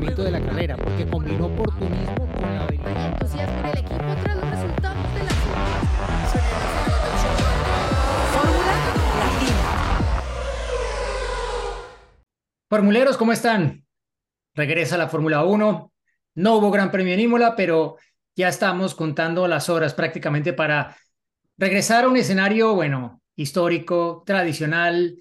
funcionamiento de la carrera, porque combinó oportunismo con la habilidad. entusiasmo en el equipo tras los resultados de la Fórmula Latina. Formuleros, ¿cómo están? Regresa la Fórmula 1. No hubo Gran Premio en Imola, pero ya estamos contando las horas prácticamente para regresar a un escenario, bueno, histórico, tradicional,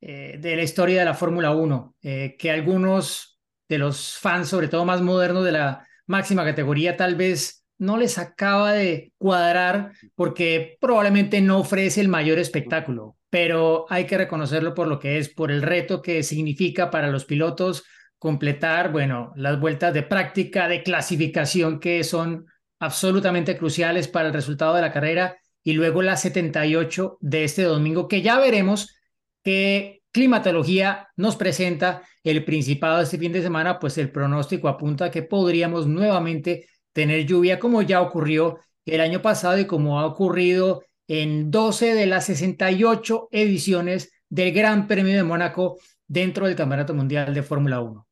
eh, de la historia de la Fórmula 1, eh, que algunos de los fans, sobre todo más modernos de la máxima categoría, tal vez no les acaba de cuadrar porque probablemente no ofrece el mayor espectáculo, pero hay que reconocerlo por lo que es, por el reto que significa para los pilotos completar, bueno, las vueltas de práctica, de clasificación que son absolutamente cruciales para el resultado de la carrera y luego la 78 de este domingo, que ya veremos que climatología nos presenta el Principado de este fin de semana, pues el pronóstico apunta a que podríamos nuevamente tener lluvia como ya ocurrió el año pasado y como ha ocurrido en 12 de las 68 ediciones del Gran Premio de Mónaco dentro del Campeonato Mundial de Fórmula 1.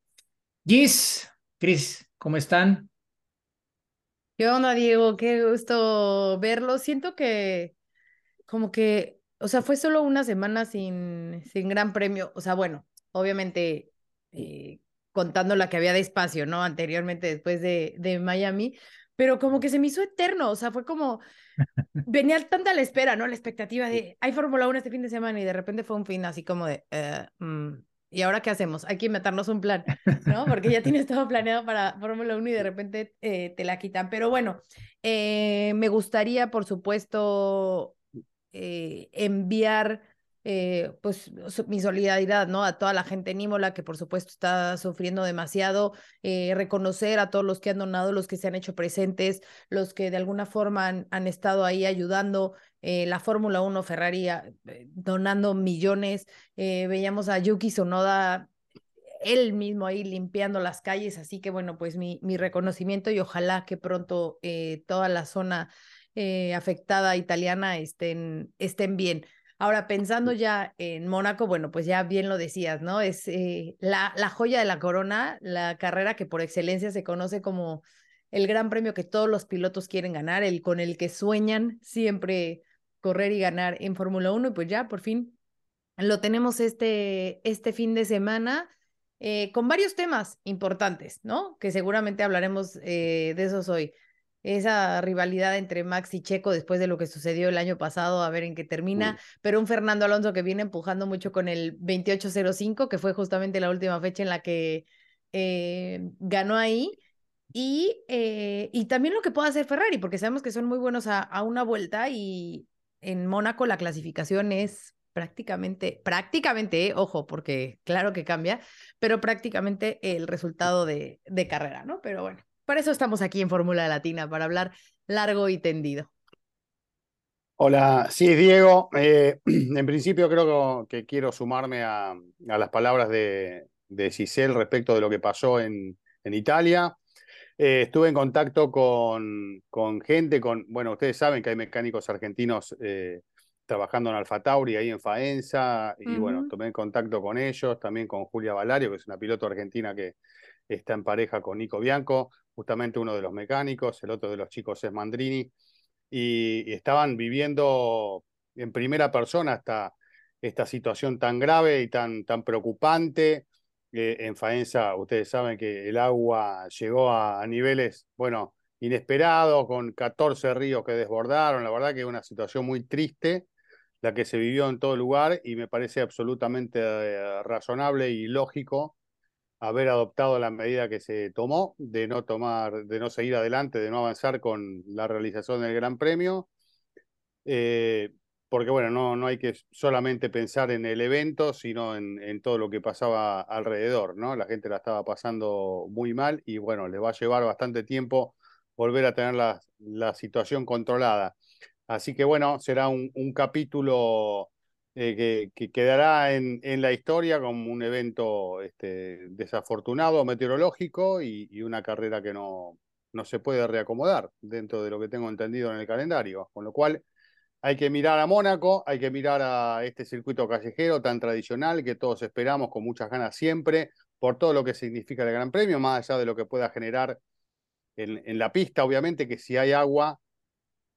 Gis, Cris, ¿cómo están? ¿Qué onda, Diego? Qué gusto verlo. Siento que como que o sea, fue solo una semana sin, sin gran premio. O sea, bueno, obviamente eh, contando la que había de espacio, ¿no? Anteriormente, después de, de Miami, pero como que se me hizo eterno. O sea, fue como, venía tanta la espera, ¿no? La expectativa de, hay Fórmula 1 este fin de semana y de repente fue un fin así como de, eh, mm, ¿y ahora qué hacemos? Hay que inventarnos un plan, ¿no? Porque ya tienes todo planeado para Fórmula 1 y de repente eh, te la quitan. Pero bueno, me gustaría, por supuesto, eh, enviar eh, pues mi solidaridad ¿no? a toda la gente en Imola que por supuesto está sufriendo demasiado, eh, reconocer a todos los que han donado, los que se han hecho presentes, los que de alguna forma han, estado ahí ayudando. la Fórmula 1 Ferrari donando millones, veíamos a Yuki Sonoda él mismo ahí limpiando las calles, así que bueno, pues mi, mi reconocimiento y ojalá que pronto toda la zona eh, afectada italiana estén, estén bien. Ahora, pensando ya en Mónaco, bueno, pues ya bien lo decías, ¿no? Es eh, la, la joya de la corona, la carrera que por excelencia se conoce como el gran premio que todos los pilotos quieren ganar, el con el que sueñan siempre correr y ganar en Fórmula 1, y pues ya por fin lo tenemos este, este fin de semana. Eh, con varios temas importantes, ¿no? Que seguramente hablaremos de esos hoy esa rivalidad entre Max y Checo después de lo que sucedió el año pasado, a ver en qué termina, pero un Fernando Alonso que viene empujando mucho con el 28.05, que fue justamente la última fecha en la que eh, ganó ahí. Y, eh, y también lo que puede hacer Ferrari, porque sabemos que son muy buenos a, a una vuelta y en Mónaco la clasificación es prácticamente, prácticamente, eh, ojo, porque claro que cambia, pero prácticamente el resultado de, de carrera, ¿no? Pero bueno, para eso estamos aquí en Fórmula Latina, para hablar largo y tendido. Hola, sí, Diego. Eh, en principio creo que, quiero sumarme a, las palabras de, de Giselle respecto de lo que pasó en, en Italia. Eh, estuve en contacto con, con, gente, con, bueno, ustedes saben que hay mecánicos argentinos eh, trabajando en Alfa Tauri, ahí en Faenza, y bueno, tomé contacto con ellos, también con Julia Valario, que es una piloto argentina que está en pareja con Nico Bianco justamente uno de los mecánicos, el otro de los chicos es Mandrini, y, estaban viviendo en primera persona esta, esta situación tan grave y tan, tan preocupante. Eh, en Faenza, ustedes saben que el agua llegó a, niveles, bueno, inesperados, con 14 ríos que desbordaron. La verdad que es una situación muy triste la que se vivió en todo lugar y me parece absolutamente eh, razonable y lógico haber adoptado la medida que se tomó de no tomar, de no seguir adelante, de no avanzar con la realización del Gran Premio. Eh, porque bueno, no, no hay que solamente pensar en el evento, sino en, en, todo lo que pasaba alrededor, ¿no? La gente la estaba pasando muy mal y bueno, le va a llevar bastante tiempo volver a tener la, la situación controlada. Así que bueno, será un capítulo eh, que, quedará en, la historia como un evento este, desafortunado meteorológico y, una carrera que no, no se puede reacomodar dentro de lo que tengo entendido en el calendario. Con lo cual hay que mirar a Mónaco, hay que mirar a este circuito callejero tan tradicional que todos esperamos con muchas ganas siempre, por todo lo que significa el Gran Premio, más allá de lo que pueda generar en, en la pista, obviamente que si hay agua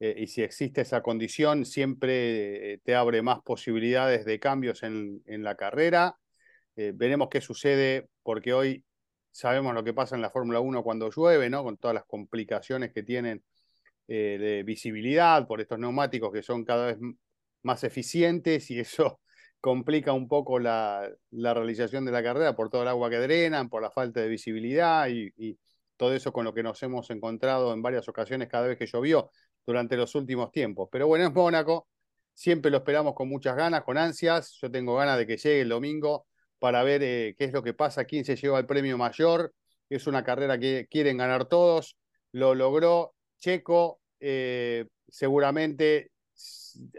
eh, y si existe esa condición, siempre eh, te abre más posibilidades de cambios en, en la carrera. Eh, veremos qué sucede, porque hoy sabemos lo que pasa en la Fórmula 1 cuando llueve, ¿no? Con todas las complicaciones que tienen de visibilidad por estos neumáticos que son cada vez más eficientes y eso complica un poco la, la, realización de la carrera por todo el agua que drenan, por la falta de visibilidad y, y, todo eso con lo que nos hemos encontrado en varias ocasiones cada vez que llovió durante los últimos tiempos. Pero bueno, es Mónaco, siempre lo esperamos con muchas ganas, con ansias. Yo tengo ganas de que llegue el domingo para ver eh, qué es lo que pasa, quién se lleva el premio mayor. Es una carrera que quieren ganar todos. Lo logró Checo. Eh, seguramente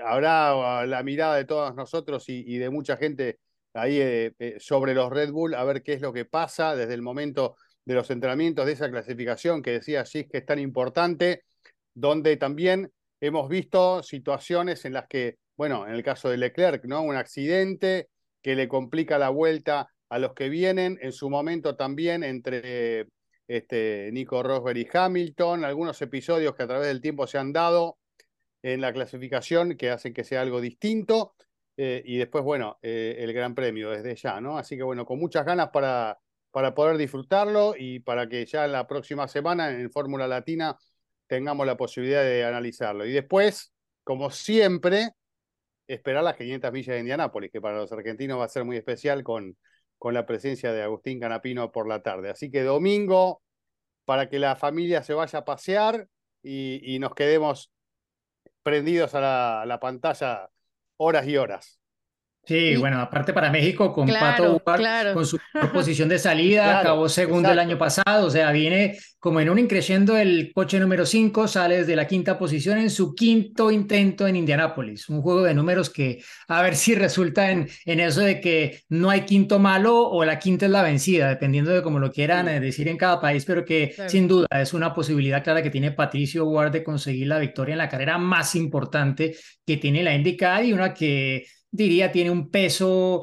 habrá la mirada de todos nosotros y, de mucha gente ahí eh, sobre los Red Bull, a ver qué es lo que pasa desde el momento de los entrenamientos, de esa clasificación que decía Gis que es tan importante, donde también hemos visto situaciones en las que, bueno, en el caso de Leclerc, ¿no? Un accidente que le complica la vuelta a los que vienen, en su momento también entre este, Nico Rosberg y Hamilton, algunos episodios que a través del tiempo se han dado en la clasificación que hacen que sea algo distinto. Eh, y después, bueno, eh, el Gran Premio desde ya, ¿no? Así que, bueno, con muchas ganas para, para poder disfrutarlo y para que ya la próxima semana en Fórmula Latina tengamos la posibilidad de analizarlo. Y después, como siempre, esperar las 500 millas de Indianápolis, que para los argentinos va a ser muy especial con, con la presencia de Agustín Canapino por la tarde. Así que domingo, para que la familia se vaya a pasear y, y nos quedemos prendidos a la, a la, pantalla horas y horas. Sí, y, bueno, aparte para México con claro, Pato Ubar, claro. con su posición de salida, claro, acabó segundo exacto. el año pasado, o sea, viene como en un increciendo el coche número 5, sale desde la quinta posición en su quinto intento en Indianápolis, un juego de números que a ver si resulta en, en eso de que no hay quinto malo o la quinta es la vencida, dependiendo de cómo lo quieran sí. decir en cada país, pero que sin duda es una posibilidad clara que tiene Patricio Ward de conseguir la victoria en la carrera más importante que tiene la IndyCar y una que diría, tiene un peso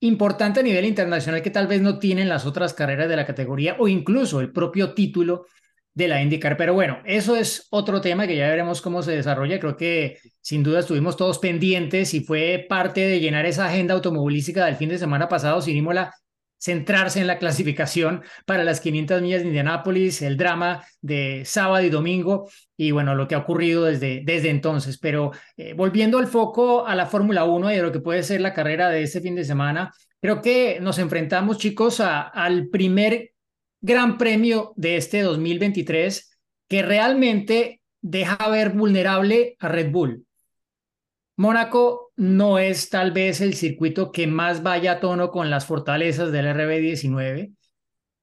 importante a nivel internacional que tal vez no tienen las otras carreras de la categoría o incluso el propio título de la IndyCar. Pero bueno, eso es otro tema que ya veremos cómo se desarrolla. Creo que sin duda estuvimos todos pendientes y fue parte de llenar esa agenda automovilística del fin de semana pasado sin Imola centrarse en la clasificación para las 500 millas de Indianápolis, el drama de sábado y domingo y bueno, lo que ha ocurrido desde, desde entonces. Pero eh, volviendo al foco a la Fórmula 1 y a lo que puede ser la carrera de este fin de semana, creo que nos enfrentamos, chicos, al primer gran premio de este 2023 que realmente deja ver vulnerable a Red Bull. Mónaco no es tal vez el circuito que más vaya a tono con las fortalezas del RB19.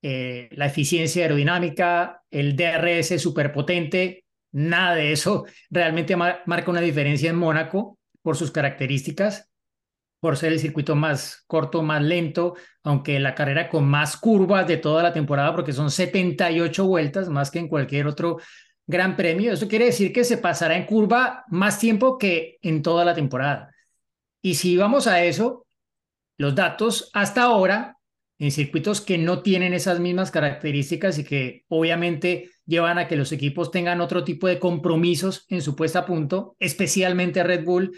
Eh, la eficiencia aerodinámica, el DRS superpotente, nada de eso realmente mar marca una diferencia en Mónaco por sus características, por ser el circuito más corto, más lento, aunque la carrera con más curvas de toda la temporada, porque son 78 vueltas, más que en cualquier otro Gran Premio. Eso quiere decir que se pasará en curva más tiempo que en toda la temporada. Y si vamos a eso, los datos hasta ahora en circuitos que no tienen esas mismas características y que obviamente llevan a que los equipos tengan otro tipo de compromisos en su puesta a punto, especialmente Red Bull,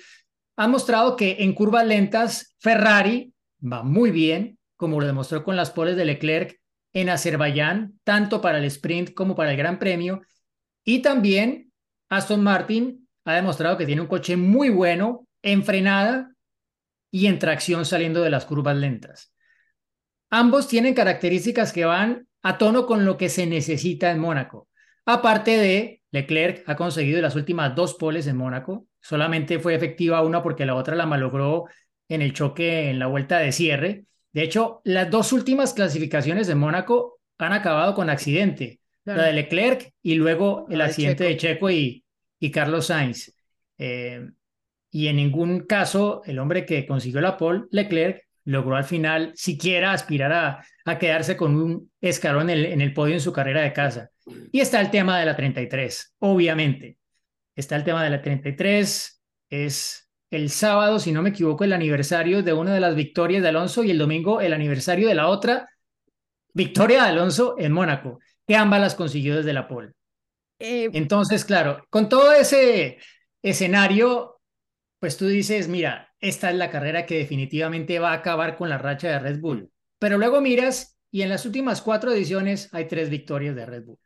han mostrado que en curvas lentas Ferrari va muy bien, como lo demostró con las poles de Leclerc en Azerbaiyán, tanto para el sprint como para el Gran Premio, y también Aston Martin ha demostrado que tiene un coche muy bueno en frenada y en tracción saliendo de las curvas lentas. Ambos tienen características que van a tono con lo que se necesita en Mónaco. Aparte de Leclerc ha conseguido las últimas dos poles en Mónaco, solamente fue efectiva una porque la otra la malogró en el choque en la vuelta de cierre. De hecho, las dos últimas clasificaciones de Mónaco han acabado con accidente. Claro. La de Leclerc y luego el accidente de Checo, de Checo y, y, Carlos Sainz. Eh, y en ningún caso el hombre que consiguió la pole, Leclerc, logró al final siquiera aspirar a, a quedarse con un escalón en el, en el podio en su carrera de casa. Y está el tema de la 33, obviamente. Está el tema de la 33, es el sábado, si no me equivoco, el aniversario de una de las victorias de Alonso y el domingo el aniversario de la otra victoria de Alonso en Mónaco, que ambas las consiguió desde la pole. Eh, Entonces, claro, con todo ese escenario, pues tú dices, mira, esta es la carrera que definitivamente va a acabar con la racha de Red Bull. Pero luego miras y en las últimas cuatro ediciones hay tres victorias de Red Bull.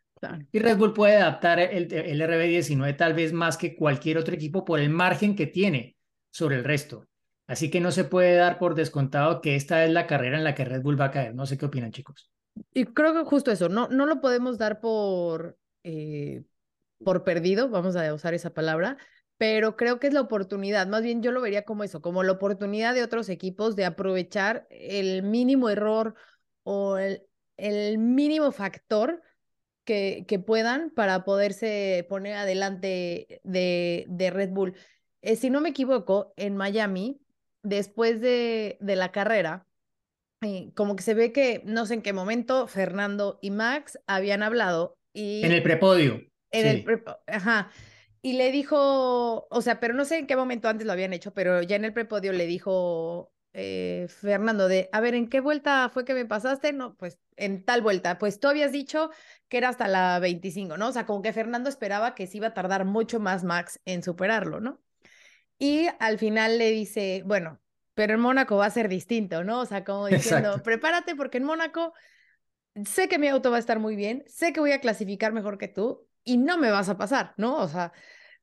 Y Red Bull puede adaptar el, el RB19 tal vez más que cualquier otro equipo por el margen que tiene sobre el resto. Así que no se puede dar por descontado que esta es la carrera en la que Red Bull va a caer. No sé qué opinan, chicos. Y creo que justo eso, no, no lo podemos dar por, eh, por perdido, vamos a usar esa palabra, pero creo que es la oportunidad, más bien yo lo vería como eso, como la oportunidad de otros equipos de aprovechar el mínimo error o el, el mínimo factor que, que puedan para poderse poner adelante de, de Red Bull. Eh, si no me equivoco, en Miami, después de, de la carrera, eh, como que se ve que no sé en qué momento Fernando y Max habían hablado y En el prepodio. en el ajá, y le dijo, o sea, pero no sé en qué momento antes lo habían hecho, pero ya en el prepodio le dijo eh, Fernando de, a ver, ¿en qué vuelta fue que me pasaste? No, pues en tal vuelta, pues tú habías dicho que era hasta la 25, ¿no? O sea, como que Fernando esperaba que se iba a tardar mucho más Max en superarlo, ¿no? Y al final le dice, bueno, pero en Mónaco va a ser distinto, ¿no? O sea, como diciendo, Exacto. prepárate porque en Mónaco sé que mi auto va a estar muy bien, sé que voy a clasificar mejor que tú y no me vas a pasar, ¿no? O sea,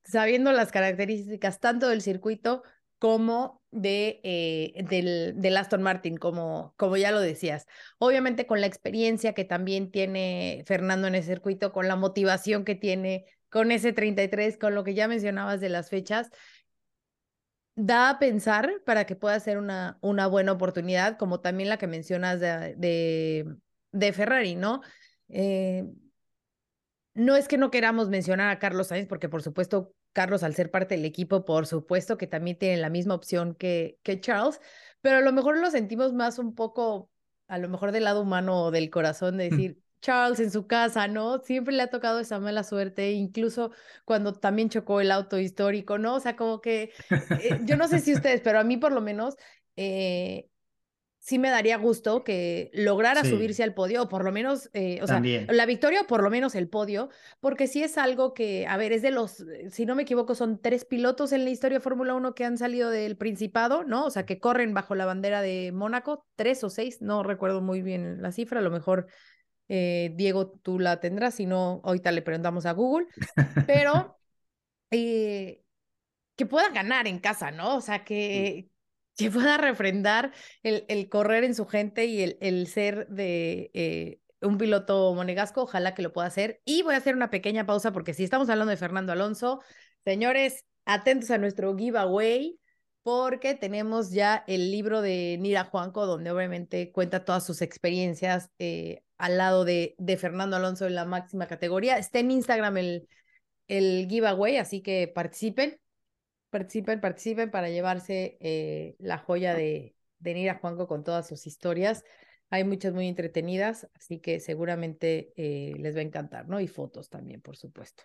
sabiendo las características tanto del circuito como de, eh, del, del Aston Martin, como, como ya lo decías. Obviamente con la experiencia que también tiene Fernando en ese circuito, con la motivación que tiene, con ese 33, con lo que ya mencionabas de las fechas, da a pensar para que pueda ser una, una buena oportunidad, como también la que mencionas de, de, de Ferrari, ¿no? Eh, no es que no queramos mencionar a Carlos Sainz, porque por supuesto, Carlos, al ser parte del equipo, por supuesto que también tiene la misma opción que, que Charles, pero a lo mejor lo sentimos más un poco, a lo mejor del lado humano o del corazón, de decir, Charles en su casa, ¿no? Siempre le ha tocado esa mala suerte, incluso cuando también chocó el auto histórico, ¿no? O sea, como que, eh, yo no sé si ustedes, pero a mí por lo menos, eh, sí me daría gusto que lograra Sí. subirse al podio, o por lo menos, eh, o sea, la victoria o por lo menos el podio, porque sí es algo que, a ver, es de los, si no me equivoco, son tres pilotos en la historia de Fórmula 1 que han salido del Principado, ¿no? O sea, que corren bajo la bandera de Mónaco, tres o seis, no recuerdo muy bien la cifra, a lo mejor eh, Diego tú la tendrás, si no, ahorita le preguntamos a Google, pero eh, que pueda ganar en casa, ¿no? O sea, que, que pueda refrendar el, el correr en su gente y el, el ser de eh, un piloto monegasco, ojalá que lo pueda hacer. Y voy a hacer una pequeña pausa porque si estamos hablando de Fernando Alonso, señores, atentos a nuestro giveaway porque tenemos ya el libro de Nira Juanco, donde obviamente cuenta todas sus experiencias eh, al lado de, de Fernando Alonso en la máxima categoría. Está en Instagram el, el giveaway, así que participen, participen, participen para llevarse eh, la joya de, de Nira Juanco con todas sus historias. Hay muchas muy entretenidas, así que seguramente eh, les va a encantar, ¿no? Y fotos también, por supuesto.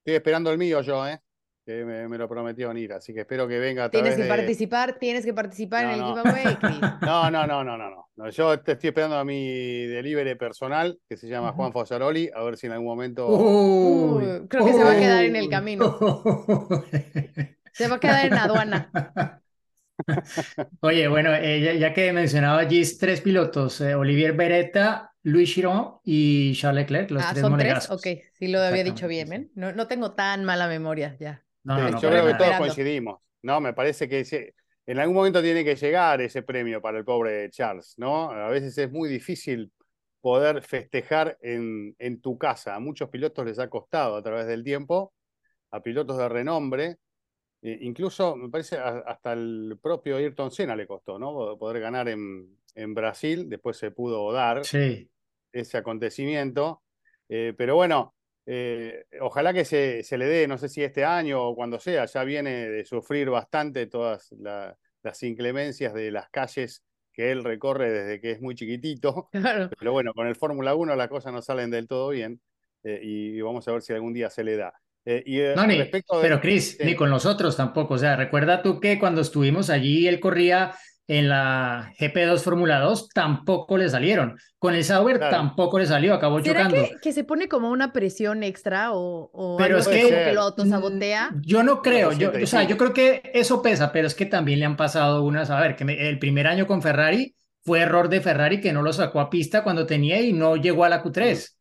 Estoy esperando el mío yo, ¿eh? Que me, me lo prometió Nira, así que espero que venga a Tienes que de- participar, tienes que participar en el No, no. giveaway. No, no, no, no, no, no. No, Yo te estoy esperando a mi delivery personal, que se llama. Juan Fosaroli, a ver si en algún momento. Uy, Uy, creo que se va a quedar en el camino. Se va a quedar en aduana. Oye, bueno, eh, ya, ya que mencionaba Gis, tres pilotos, eh, Olivier Beretta, Luis Chiron y Charles Leclerc, los ah, tres son tres. Ok, sí lo había dicho bien, ¿eh? No, no tengo tan mala memoria ya. No, no, Sí, no, yo creo que nada. todos coincidimos. No, me parece que en algún momento tiene que llegar ese premio para el pobre Charles, ¿no? A veces es muy difícil poder festejar en, en tu casa. A muchos pilotos les ha costado a través del tiempo, a pilotos de renombre. Eh, incluso, me parece, a- hasta el propio Ayrton Senna le costó, ¿no? Poder ganar en, en Brasil, después se pudo dar Sí, ese acontecimiento. Eh, pero bueno, eh, ojalá que se, se le dé, no sé si este año o cuando sea, ya viene de sufrir bastante todas la- las inclemencias de las calles que él recorre desde que es muy chiquitito. Claro. Pero bueno, con el Fórmula 1 las cosas no salen del todo bien eh, y, vamos a ver si algún día se le da. Eh, y eh, no, ni, respecto de- pero Chris, ni con nosotros tampoco. O sea, recuerda tú que cuando estuvimos allí, él corría en la GP2 Fórmula 2 tampoco le salieron. Con el Sauber Claro. tampoco le salió, acabó ¿Será chocando. que, que se pone como una presión extra o, o Pero algo es que- que lo autosabotea? Mm, Yo no creo, yo, o sea, yo creo que eso pesa, pero es que también le han pasado unas, a ver, que me- el primer año con Ferrari fue error de Ferrari que no lo sacó a pista cuando tenía y no llegó a la Q3.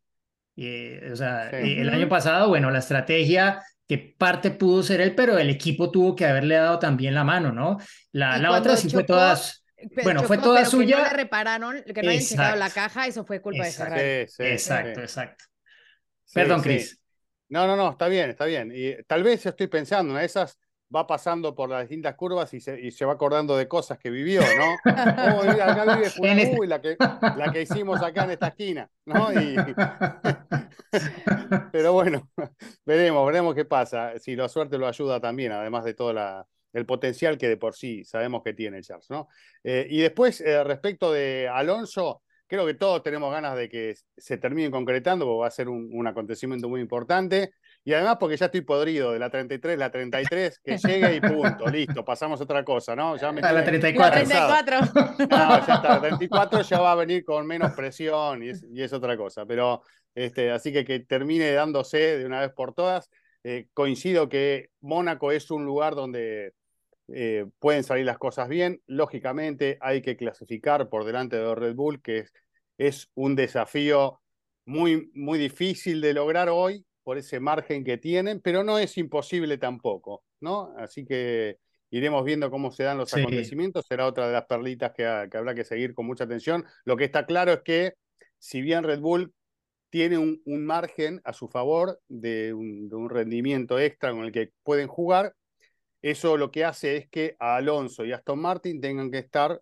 Eh, o sea, Sí. el año pasado, bueno, la estrategia que parte pudo ser él, pero el equipo tuvo que haberle dado también la mano, ¿no? La, la otra sí fue chocó, todas, Pe- bueno, fue toda pero Que no suya. le repararon, que no hayan checado la Exacto. caja, eso fue culpa Exacto. de Ferrari. Sí, sí, exacto, sí. exacto. Sí, Perdón, sí. Cris. No, no, no, está bien, está bien. Y tal vez estoy pensando, de esas va pasando por las distintas curvas y se, y se va acordando de cosas que vivió, ¿no? Oh, mira, acá vive En este- uy, la que, la que hicimos acá en esta esquina, ¿no? Y, pero bueno, veremos, veremos qué pasa. Si la suerte lo ayuda también, además de todo la, el potencial que de por sí sabemos que tiene Charles, ¿no? Eh, y después, eh, respecto de Alonso, creo que todos tenemos ganas de que se termine concretando, porque va a ser un, un acontecimiento muy importante. Y además porque ya estoy podrido de la 33, la 33, que llegue y punto, listo, pasamos a otra cosa, ¿no? Ya me A la tiene- 34. La 34. no, ya está. 34 ya va a venir con menos presión y es, y es otra cosa. Pero este, así que que termine dándose de una vez por todas. Eh, coincido que Mónaco es un lugar donde eh, pueden salir las cosas bien. Lógicamente hay que clasificar por delante de Red Bull, que es, es un desafío muy, muy difícil de lograr hoy por ese margen que tienen, pero no es imposible tampoco, ¿no? Así que iremos viendo cómo se dan los Sí. acontecimientos. Será otra de las perlitas que, ha- que habrá que seguir con mucha atención. Lo que está claro es que si bien Red Bull tiene un, un margen a su favor de un, de un rendimiento extra con el que pueden jugar, eso lo que hace es que a Alonso y Aston Martin tengan que estar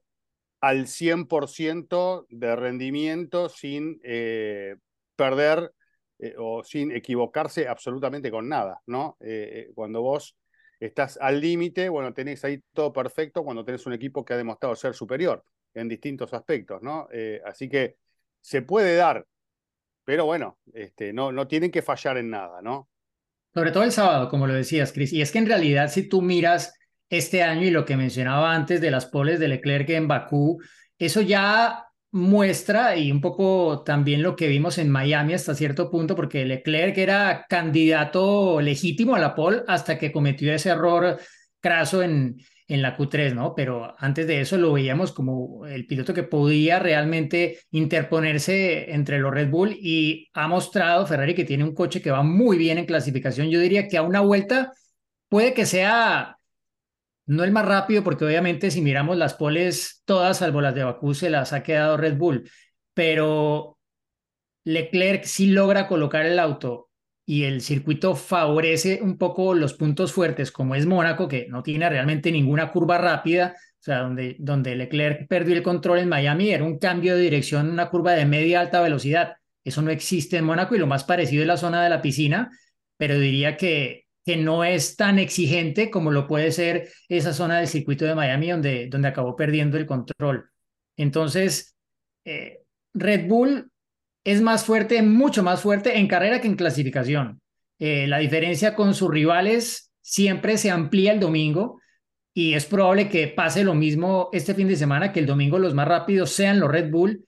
al 100% de rendimiento sin eh, perder eh, o sin equivocarse absolutamente con nada, ¿no? Eh, eh, cuando vos estás al límite, bueno, tenés ahí todo perfecto cuando tenés un equipo que ha demostrado ser superior en distintos aspectos, ¿no? Así que se puede dar, pero bueno, este, no, no tienen que fallar en nada, ¿no? Sobre todo el sábado, como lo decías, Chris. Y es que en realidad, si tú miras este año y lo que mencionaba antes de las poles de Leclerc en Bakú, eso ya muestra y un poco también lo que vimos en Miami hasta cierto punto, porque Leclerc era candidato legítimo a la pole hasta que cometió ese error craso en, en la Q3, ¿no? Pero antes de eso lo veíamos como el piloto que podía realmente interponerse entre los Red Bull y ha mostrado Ferrari que tiene un coche que va muy bien en clasificación. Yo diría que a una vuelta puede que sea no el más rápido, porque obviamente si miramos las poles, todas salvo las de Bakú, se las ha quedado Red Bull, pero Leclerc sí logra colocar el auto y el circuito favorece un poco los puntos fuertes, como es Mónaco, que no tiene realmente ninguna curva rápida, o sea, donde, donde Leclerc perdió el control en Miami, era un cambio de dirección, una curva de media alta velocidad. Eso no existe en Mónaco y lo más parecido es la zona de la piscina, pero diría que, que no es tan exigente como lo puede ser esa zona del circuito de Miami donde, donde acabó perdiendo el control. Entonces, eh, Red Bull es más fuerte, mucho más fuerte en carrera que en clasificación. Eh, la diferencia con sus rivales siempre se amplía el domingo y es probable que pase lo mismo este fin de semana, que el domingo los más rápidos sean los Red Bull,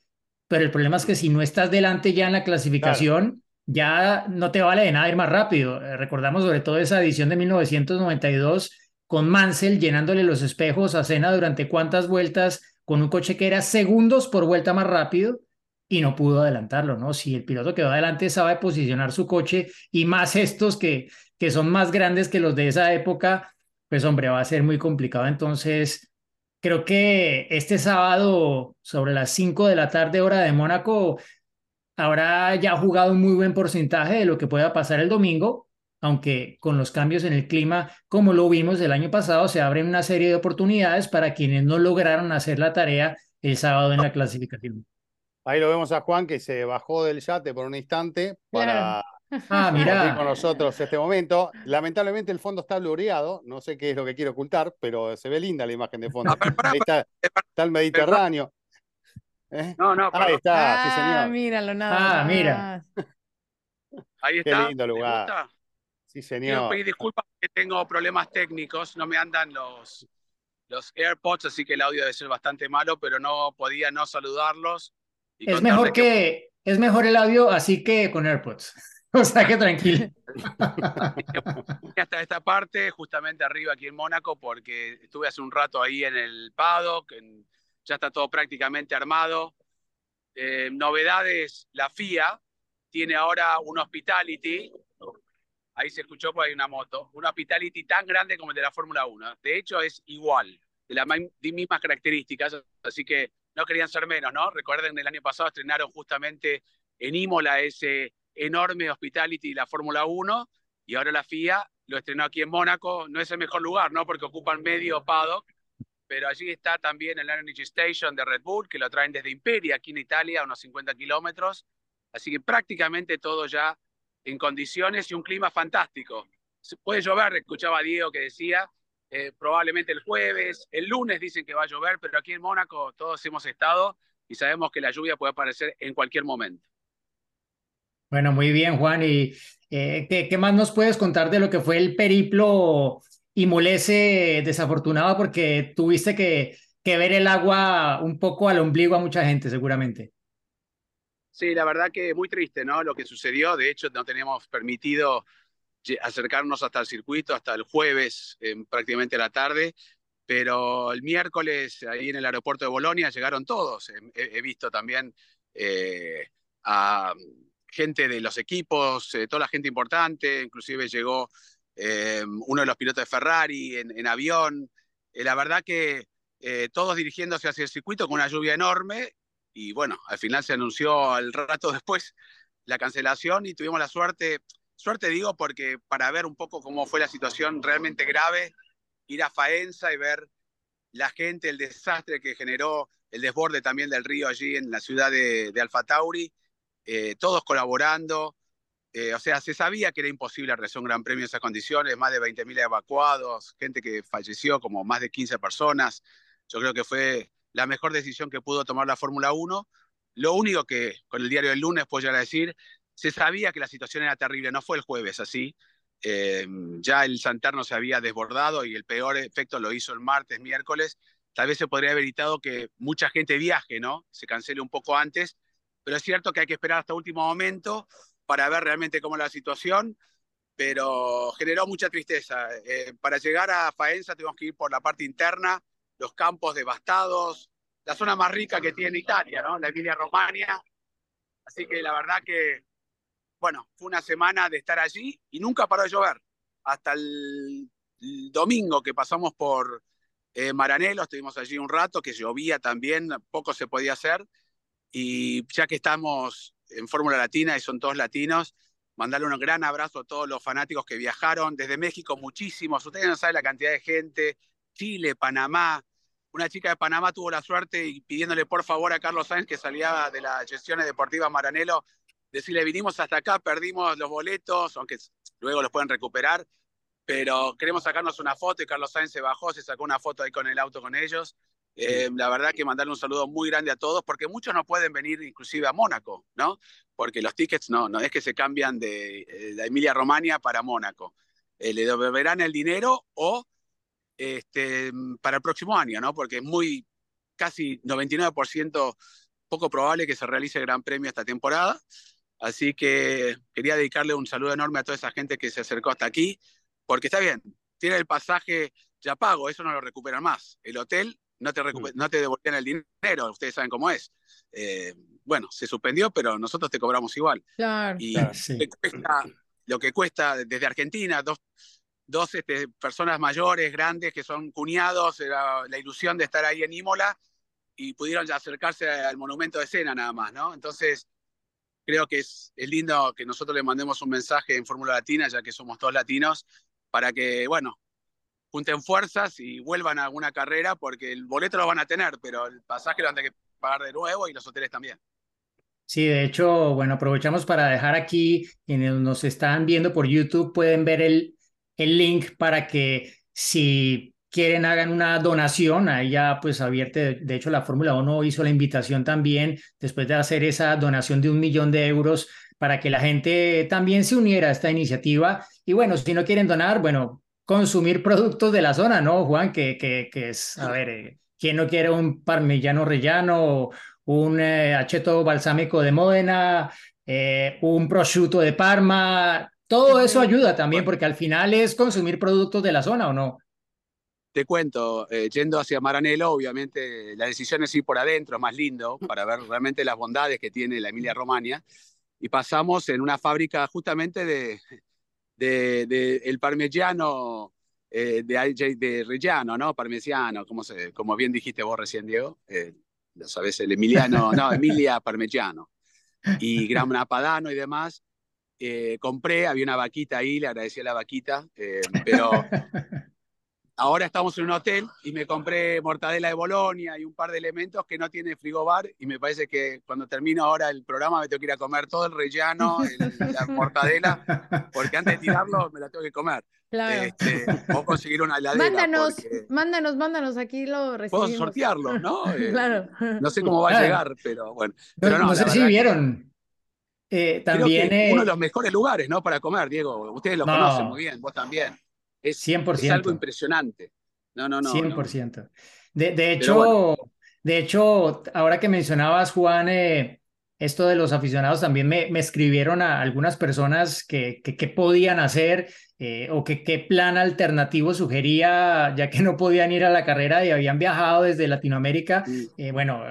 pero el problema es que si no estás delante ya en la clasificación, ya no te vale de nada ir más rápido. Eh, recordamos sobre todo esa edición de 1992 con Mansell llenándole los espejos a Senna durante cuántas vueltas con un coche que era segundos por vuelta más rápido y no pudo adelantarlo, ¿no? Si el piloto que va adelante sabe posicionar su coche y más estos que, que son más grandes que los de esa época, pues hombre, va a ser muy complicado. Entonces, creo que este sábado sobre las 5 de la tarde hora de Mónaco habrá ya jugado un muy buen porcentaje de lo que pueda pasar el domingo, aunque con los cambios en el clima, como lo vimos el año pasado, se abren una serie de oportunidades para quienes no lograron hacer la tarea el sábado en la clasificación. Ahí lo vemos a Juan que se bajó del yate por un instante para Ah, compartir con nosotros este momento. Lamentablemente el fondo está blureado, no sé qué es lo que quiere ocultar, pero se ve linda la imagen de fondo. Ah, pero Ahí está, está el Mediterráneo. ¿Eh? No, no, Ahí perdón. está, sí Ah, señor. míralo, nada Ah, mira. Ahí Qué está. lindo ¿te lugar. gusta? Sí Quiero señor. pedir disculpas porque tengo problemas técnicos, no me andan los, los AirPods, así que el audio debe ser bastante malo, pero no podía no saludarlos. y Es mejor que, es mejor el audio así que con AirPods. O sea que tranquilo. hasta esta parte, justamente arriba aquí en Mónaco, porque estuve hace un rato ahí en el paddock, en- ya está todo prácticamente armado. Eh, novedades, la FIA tiene ahora un hospitality, ahí se escuchó porque hay una moto, un hospitality tan grande como el de la Fórmula 1. De hecho, es igual, de las mismas características, así que no querían ser menos, ¿no? Recuerden, el año pasado estrenaron justamente en Imola ese enorme hospitality de la Fórmula 1 y ahora la FIA lo estrenó aquí en Mónaco. No es el mejor lugar, ¿no? Porque ocupan medio paddock, pero allí está también el Energy Station de Red Bull, que lo traen desde Imperia, aquí en Italia, a unos 50 kilómetros. Así que prácticamente todo ya en condiciones y un clima fantástico. Puede llover, escuchaba Diego que decía, eh, probablemente el jueves, el lunes dicen que va a llover, pero aquí en Mónaco todos hemos estado y sabemos que la lluvia puede aparecer en cualquier momento. Bueno, muy bien, Juan. ¿Y eh, ¿qué, qué más nos puedes contar de lo que fue el periplo Imolese desafortunado? Porque tuviste que, que ver el agua un poco al ombligo a mucha gente, seguramente. Sí, la verdad que muy triste, ¿no? Lo que sucedió. De hecho, no teníamos permitido acercarnos hasta el circuito hasta el jueves, prácticamente la tarde. Pero el miércoles, ahí en el aeropuerto de Bolonia, llegaron todos. He visto también eh, a gente de los equipos, eh, toda la gente importante. Inclusive llegó eh, uno de los pilotos de Ferrari en, avión. Eh, la verdad que eh, todos dirigiéndose hacia el circuito con una lluvia enorme y bueno, al final se anunció al rato después la cancelación y tuvimos la suerte, suerte digo porque para ver un poco cómo fue la situación realmente grave, ir a Faenza y ver la gente, el desastre que generó el desborde también del río allí en la ciudad de, de Alfa Tauri, eh, todos colaborando, eh, o sea, se sabía que era imposible realizar un gran premio en esas condiciones, más de 20.000 evacuados, gente que falleció, como más de 15 personas. Yo creo que fue la mejor decisión que pudo tomar la Fórmula 1. Lo único que con el diario del lunes puedo llegar a decir, se sabía que la situación era terrible, no fue el jueves así. Eh, ya el Santerno se había desbordado y el peor efecto lo hizo el martes, miércoles. Tal vez se podría haber evitado que mucha gente viaje, ¿no? Se cancele un poco antes, pero es cierto que hay que esperar hasta último momento para ver realmente cómo es la situación, pero generó mucha tristeza. Eh, para llegar a Faenza tuvimos que ir por la parte interna, los campos devastados, la zona más rica que tiene Italia, ¿no? La Emilia Romagna. Así que la verdad que, bueno, fue una semana de estar allí y nunca paró de llover. Hasta el, el domingo que pasamos por eh, Maranello, estuvimos allí un rato, que llovía también, poco se podía hacer. Y ya que estamos en Fórmula Latina y son todos latinos, mandarle un gran abrazo a todos los fanáticos que viajaron desde México, muchísimos. Ustedes no saben la cantidad de gente, Chile, Panamá. Una chica de Panamá tuvo la suerte y pidiéndole por favor a Carlos Sainz, que salía de las gestiones deportivas Maranelo, decirle, vinimos hasta acá, perdimos los boletos, aunque luego los pueden recuperar, pero queremos sacarnos una foto y Carlos Sainz se bajó, se sacó una foto ahí con el auto con ellos. Eh, la verdad que mandarle un saludo muy grande a todos, porque muchos no pueden venir inclusive a Mónaco, ¿no? Porque los tickets no, no es que se cambian de, eh, de Emilia Romagna para Mónaco. Eh, le devolverán el dinero o este, para el próximo año, ¿no? Porque es muy, casi 99% poco probable que se realice el Gran Premio esta temporada. Así que quería dedicarle un saludo enorme a toda esa gente que se acercó hasta aquí, porque está bien, tiene el pasaje ya pago, eso no lo recuperan más. El hotel no te, recuper no te devolvían el dinero, ustedes saben cómo es. Eh, bueno, se suspendió, pero nosotros te cobramos igual. Claro. Y Claro, sí. lo, que cuesta, lo que cuesta desde Argentina, dos, dos este, personas mayores, grandes, que son cuñados, era la ilusión de estar ahí en Imola y pudieron ya acercarse al monumento de escena nada más, ¿no? Entonces, creo que es, es lindo que nosotros le mandemos un mensaje en Fórmula Latina, ya que somos todos latinos, para que, bueno, junten fuerzas y vuelvan a alguna carrera, porque el boleto lo van a tener, pero el pasaje lo van a tener que pagar de nuevo y los hoteles también. Sí, de hecho, bueno, aprovechamos para dejar aquí, quienes nos están viendo por YouTube, pueden ver el, el link para que si quieren hagan una donación, ahí ya pues abierta, de hecho la Fórmula 1 hizo la invitación también después de hacer esa donación de un millón de euros para que la gente también se uniera a esta iniciativa y bueno, si no quieren donar, bueno, consumir productos de la zona, ¿no, Juan? Que, que, que es, a ver, eh, ¿quién no quiere un parmigiano rellano, un eh, acheto balsámico de Módena, eh, un prosciutto de Parma? Todo eso ayuda también, porque al final es consumir productos de la zona, ¿o no? Te cuento, eh, yendo hacia Maranello, obviamente la decisión es ir por adentro, más lindo, para ver realmente las bondades que tiene la Emilia Romagna. Y pasamos en una fábrica justamente de, de, de el parmigiano eh, de, de Reggiano, ¿no? Parmesiano, como, se, como bien dijiste vos recién, Diego. Eh, lo sabes, el Emiliano, no, Emilia Parmigiano. Y Gran Napadano y demás. Eh, compré, había una vaquita ahí, le agradecí a la vaquita, eh, pero ahora estamos en un hotel y me compré mortadela de Bolonia y un par de elementos que no tiene frigobar y me parece que cuando termino ahora el programa me tengo que ir a comer todo el rellano, el, la mortadela, porque antes de tirarlo me la tengo que comer. Claro. Este, o conseguir una heladera. Mándanos, porque mándanos, mándanos, aquí lo recibimos. Puedo sortearlo, ¿no? Eh, Claro. No sé cómo va a Claro. llegar, pero bueno. No, Pero no, no la sé si que vieron. eh, creo también que eh, uno de los mejores lugares, ¿no? Para comer, Diego. Ustedes lo No. conocen muy bien, vos también. Es, 100%. es algo impresionante. No, no, no. no. 100%. De, de hecho, bueno. de hecho, ahora que mencionabas, Juan, eh, esto de los aficionados, también me, me escribieron a algunas personas que, que, qué podían hacer eh, o que qué plan alternativo sugería, ya que no podían ir a la carrera y habían viajado desde Latinoamérica. Mm. Eh, bueno,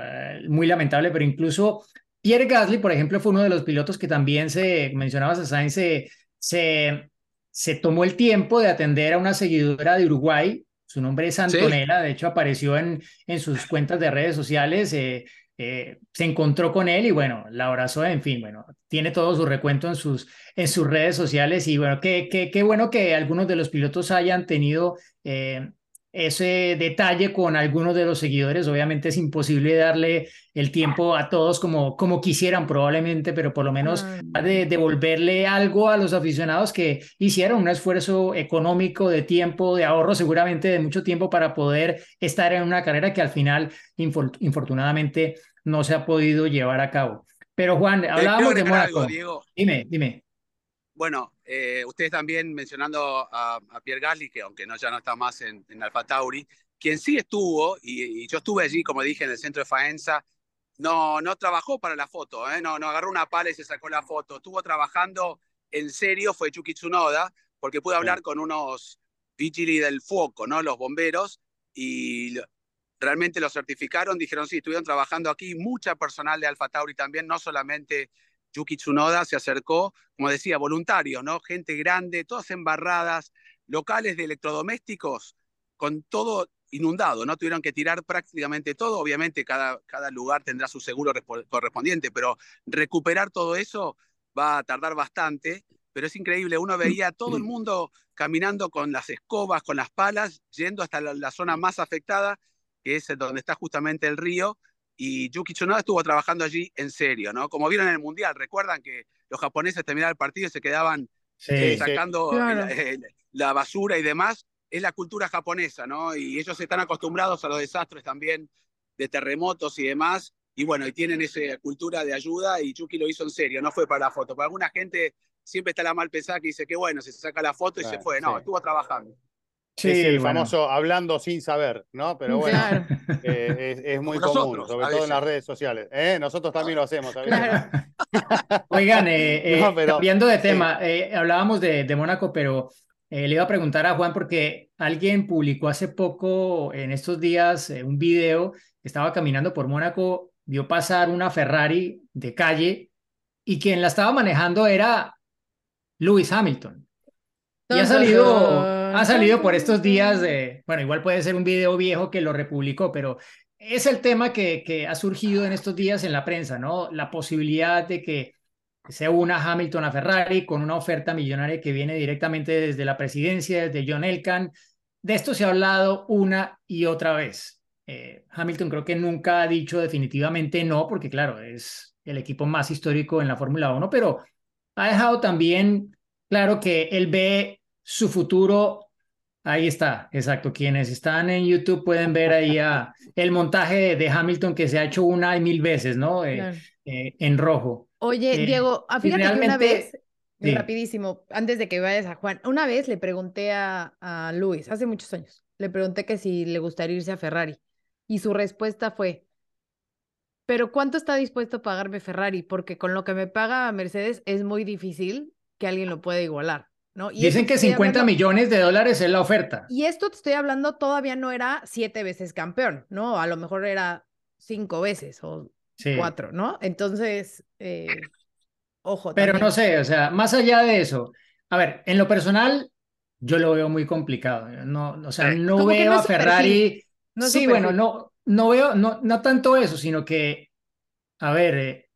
muy lamentable, pero incluso Pierre Gasly, por ejemplo, fue uno de los pilotos que también se, mencionabas a Sainz, se, se, se tomó el tiempo de atender a una seguidora de Uruguay, su nombre es Antonella, de hecho apareció en, en sus cuentas de redes sociales, eh, eh, se encontró con él y bueno, la abrazó, en fin, bueno, tiene todo su recuento en sus, en sus redes sociales y bueno, qué, qué, qué bueno que algunos de los pilotos hayan tenido eh, ese detalle con algunos de los seguidores. Obviamente es imposible darle el tiempo a todos como, como quisieran probablemente, pero por lo menos Ah, de devolverle algo a los aficionados que hicieron un esfuerzo económico, de tiempo, de ahorro, seguramente de mucho tiempo para poder estar en una carrera que al final, infor- infortunadamente, no se ha podido llevar a cabo. Pero Juan, hablábamos de Mónaco. Dime, dime. Bueno, eh, ustedes también mencionando a, a Pierre Gasly, que aunque no, ya no está más en, en Alfa Tauri, quien sí estuvo, y, y yo estuve allí, como dije, en el centro de Faenza, no, no trabajó para la foto, ¿eh? no, no agarró una pala y se sacó la foto. Estuvo trabajando en serio, fue Chucky Tsunoda, porque pude hablar con unos vigili del foco, ¿no? los bomberos, y realmente lo certificaron, dijeron, sí, estuvieron trabajando aquí, mucha personal de Alfa Tauri también, no solamente Yuki Tsunoda se acercó, como decía, voluntarios, ¿no? Gente grande, todas embarradas, locales de electrodomésticos, con todo inundado, ¿no? Tuvieron que tirar prácticamente todo, obviamente cada, cada lugar tendrá su seguro respo- correspondiente, pero recuperar todo eso va a tardar bastante, pero es increíble, uno veía a todo el mundo caminando con las escobas, con las palas, yendo hasta la, la zona más afectada, que es donde está justamente el río, y Yuki Tsunoda estuvo trabajando allí en serio, ¿no? Como vieron en el Mundial, recuerdan que los japoneses terminaban el partido y se quedaban Sí, eh, sí. sacando Claro. el- el- la basura y demás, es la cultura japonesa, ¿no? Y ellos están acostumbrados a los desastres también de terremotos y demás, y bueno, y tienen esa cultura de ayuda, y Yuki lo hizo en serio, no fue para la foto. Para alguna gente siempre está la mal pensada que dice que bueno, se saca la foto y se Claro, fue, no, sí. estuvo trabajando. Sí, es el bueno. famoso hablando sin saber, ¿no? Pero bueno, Claro. eh, es, es muy Como común, nosotros, sobre todo en las redes sociales. ¿Eh? Nosotros también lo hacemos. Claro. Oigan, eh, eh, No, pero- cambiando de sí. tema, eh, hablábamos de, de Mónaco, pero eh, le iba a preguntar a Juan porque alguien publicó hace poco, en estos días, eh, un video, estaba caminando por Mónaco, vio pasar una Ferrari de calle y quien la estaba manejando era Lewis Hamilton. Y ha salido, ha salido por estos días de, bueno, igual puede ser un video viejo que lo republicó, pero es el tema que, que ha surgido en estos días en la prensa, ¿no? La posibilidad de que se una Hamilton a Ferrari con una oferta millonaria que viene directamente desde la presidencia, desde John Elkann. De esto se ha hablado una y otra vez. Eh, Hamilton creo que nunca ha dicho definitivamente no, porque claro, es el equipo más histórico en la Fórmula 1, pero ha dejado también claro que él ve su futuro. Ahí está, exacto. Quienes están en YouTube pueden ver ahí a el montaje de, Hamilton que se ha hecho una y mil veces, ¿no? Eh, Claro. eh, en rojo. Oye, Eh, Diego, ah, fíjate que una vez Sí. Rapidísimo, antes de que vayas a Juan, una vez le pregunté a, a Luis, hace muchos años, le pregunté que si le gustaría irse a Ferrari y su respuesta fue, pero ¿cuánto está dispuesto a pagarme Ferrari? Porque con lo que me paga Mercedes es muy difícil que alguien lo pueda igualar, ¿no? Y Dicen que te estoy 50 hablando- millones de dólares es la oferta. Y esto te estoy hablando, todavía no era siete veces campeón, ¿no? A lo mejor era cinco veces o Sí. cuatro, ¿no? Entonces, eh, ojo. Pero también. no sé, o sea, más allá de eso, a ver, en lo personal, yo lo veo muy complicado. No, o sea, Sí. no veo no a Ferrari. no sí, bueno, no, no veo, no, no tanto eso, sino que, a ver, eh,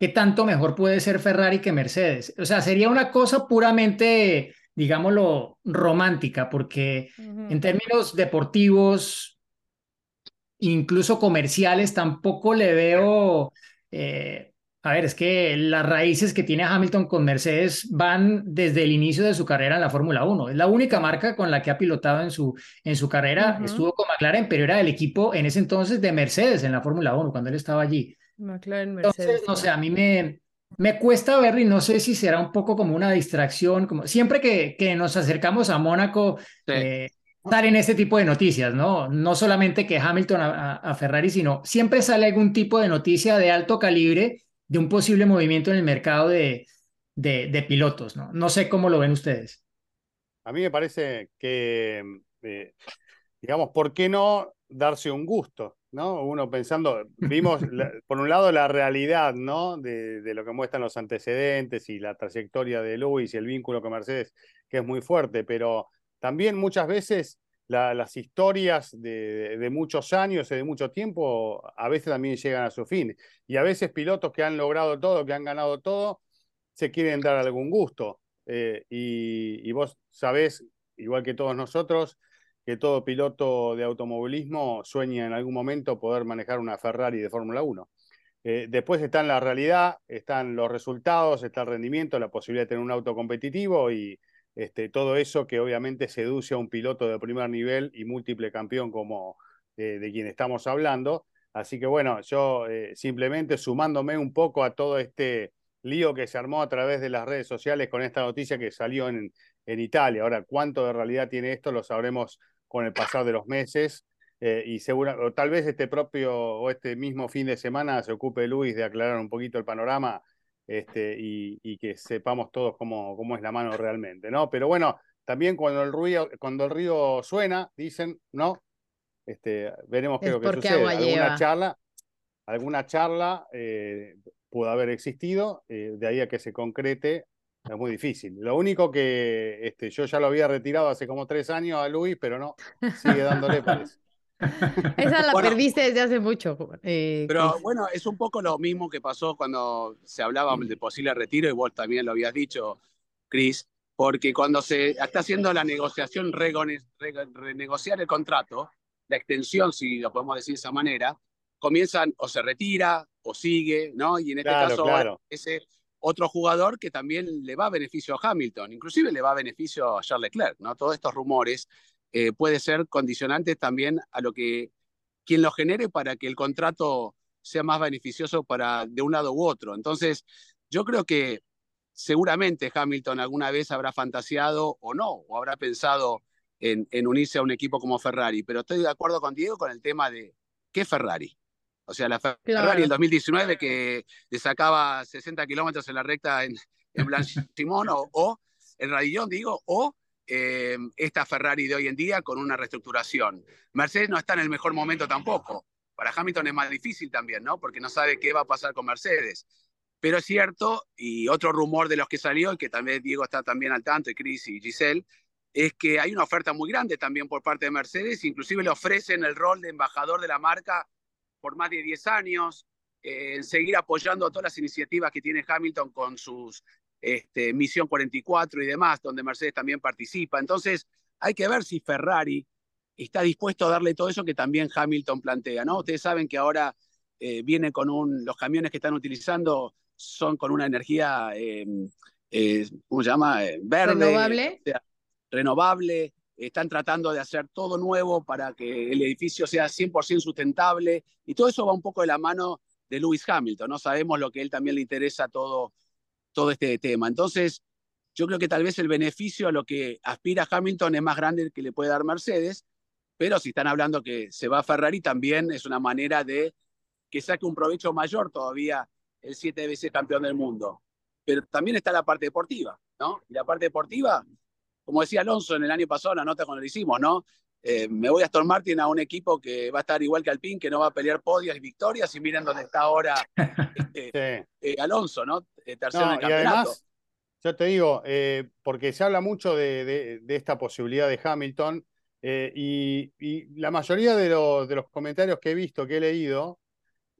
¿qué tanto mejor puede ser Ferrari que Mercedes? O sea, sería una cosa puramente, digámoslo, romántica, porque en términos deportivos, incluso comerciales, tampoco le veo, eh, a ver, es que las raíces que tiene Hamilton con Mercedes van desde el inicio de su carrera en la Fórmula 1. Es la única marca con la que ha pilotado en su, en su carrera. Estuvo con McLaren, pero era el equipo en ese entonces de Mercedes en la Fórmula 1, cuando él estaba allí. McLaren Entonces, no sé, a mí me, me cuesta verlo y no sé si será un poco como una distracción, como siempre que, que nos acercamos a Mónaco, Sí. eh, salen este tipo de noticias, ¿no? No solamente que Hamilton a, a- a Ferrari, sino siempre sale algún tipo de noticia de alto calibre de un posible movimiento en el mercado de, de, de pilotos, ¿no? No sé cómo lo ven ustedes. A mí me parece que, eh, digamos, ¿por qué no darse un gusto? ¿No? Uno pensando, vimos por un lado la realidad, ¿no? De, de lo que muestran los antecedentes y la trayectoria de Luis y el vínculo con Mercedes, que es muy fuerte, pero también muchas veces la- las historias de, de muchos años y de mucho tiempo a veces también llegan a su fin. Y a veces pilotos que han logrado todo, que han ganado todo, se quieren dar algún gusto. Eh, y, y vos sabés, igual que todos nosotros, que todo piloto de automovilismo sueña en algún momento poder manejar una Ferrari de Fórmula 1. Eh, después está en la realidad, están los resultados, está el rendimiento, la posibilidad de tener un auto competitivo y este, todo eso que obviamente seduce a un piloto de primer nivel y múltiple campeón como eh, de quien estamos hablando. Así que bueno, yo eh, simplemente sumándome un poco a todo este lío que se armó a través de las redes sociales con esta noticia que salió en, en Italia. Ahora, cuánto de realidad tiene esto lo sabremos con el pasar de los meses. eh, y segura, o tal vez este propio o este mismo fin de semana se ocupe Luis de aclarar un poquito el panorama este, y, y que sepamos todos cómo, cómo es la mano realmente, ¿no? Pero bueno, también cuando el río, cuando el río suena, dicen, ¿no? Este, veremos qué es lo que sucede. agua Alguna lleva. charla, alguna charla eh, pudo haber existido, eh, de ahí a que se concrete es muy difícil. Lo único que este, yo ya lo había retirado hace como tres años a Luis, pero no, sigue dándole, parece. Esa la Bueno. perdiste desde hace mucho. eh, Pero bueno, es un poco lo mismo que pasó cuando se hablaba de posible retiro, y vos también lo habías dicho, Chris, porque cuando se está haciendo la negociación, re- renegociar el contrato, la extensión, si lo podemos decir de esa manera, comienzan o se retira o sigue, ¿no? Y en este Claro, caso, claro. ese otro jugador que también le va a beneficio a Hamilton, inclusive le va a beneficio a Charles Leclerc, ¿no? Todos estos rumores eh, puede ser condicionantes también a lo que quien lo genere para que el contrato sea más beneficioso para de un lado u otro. Entonces, yo creo que seguramente Hamilton alguna vez habrá fantaseado o no, o habrá pensado en, en unirse a un equipo como Ferrari, pero estoy de acuerdo con Diego con el tema de qué Ferrari. O sea, la Fer- Claro. Ferrari del 2019 que le sacaba 60 kilómetros en la recta en, en Blanchimón o, o en Radillón, digo, o eh, esta Ferrari de hoy en día con una reestructuración. Mercedes no está en el mejor momento tampoco. Para Hamilton es más difícil también, ¿no? Porque no sabe qué va a pasar con Mercedes. Pero es cierto, y otro rumor de los que salió, y que también Diego está también al tanto, y Chris y Giselle, es que hay una oferta muy grande también por parte de Mercedes, inclusive le ofrecen el rol de embajador de la marca por más de 10 años, eh, en seguir apoyando todas las iniciativas que tiene Hamilton con sus este, Misión 44 y demás, donde Mercedes también participa. Entonces, hay que ver si Ferrari está dispuesto a darle todo eso que también Hamilton plantea, ¿no? Ustedes saben que ahora eh, viene con un, los camiones que están utilizando son con una energía, eh, eh, ¿cómo se llama? Verde. Renovable. o sea, renovable. Están tratando de hacer todo nuevo para que el edificio sea 100% sustentable. Y todo eso va un poco de la mano de Lewis Hamilton, ¿no? Sabemos lo que a él también le interesa todo, todo este tema. Entonces, yo creo que tal vez el beneficio a lo que aspira Hamilton es más grande que le puede dar Mercedes, pero si están hablando que se va a Ferrari, también es una manera de que saque un provecho mayor todavía el siete veces campeón del mundo. Pero también está la parte deportiva, ¿no? Y la parte deportiva, como decía Alonso en el año pasado, la nota cuando lo hicimos, ¿no? Eh, me voy a Aston Martin a un equipo que va a estar igual que Alpine, que no va a pelear podios y victorias, y miren dónde está ahora este, eh, Alonso, ¿no? Eh, tercero en el campeonato. Y además, yo te digo, porque se habla mucho de, de, esta posibilidad de Hamilton, y, y, la mayoría de, de los comentarios que he visto, que he leído,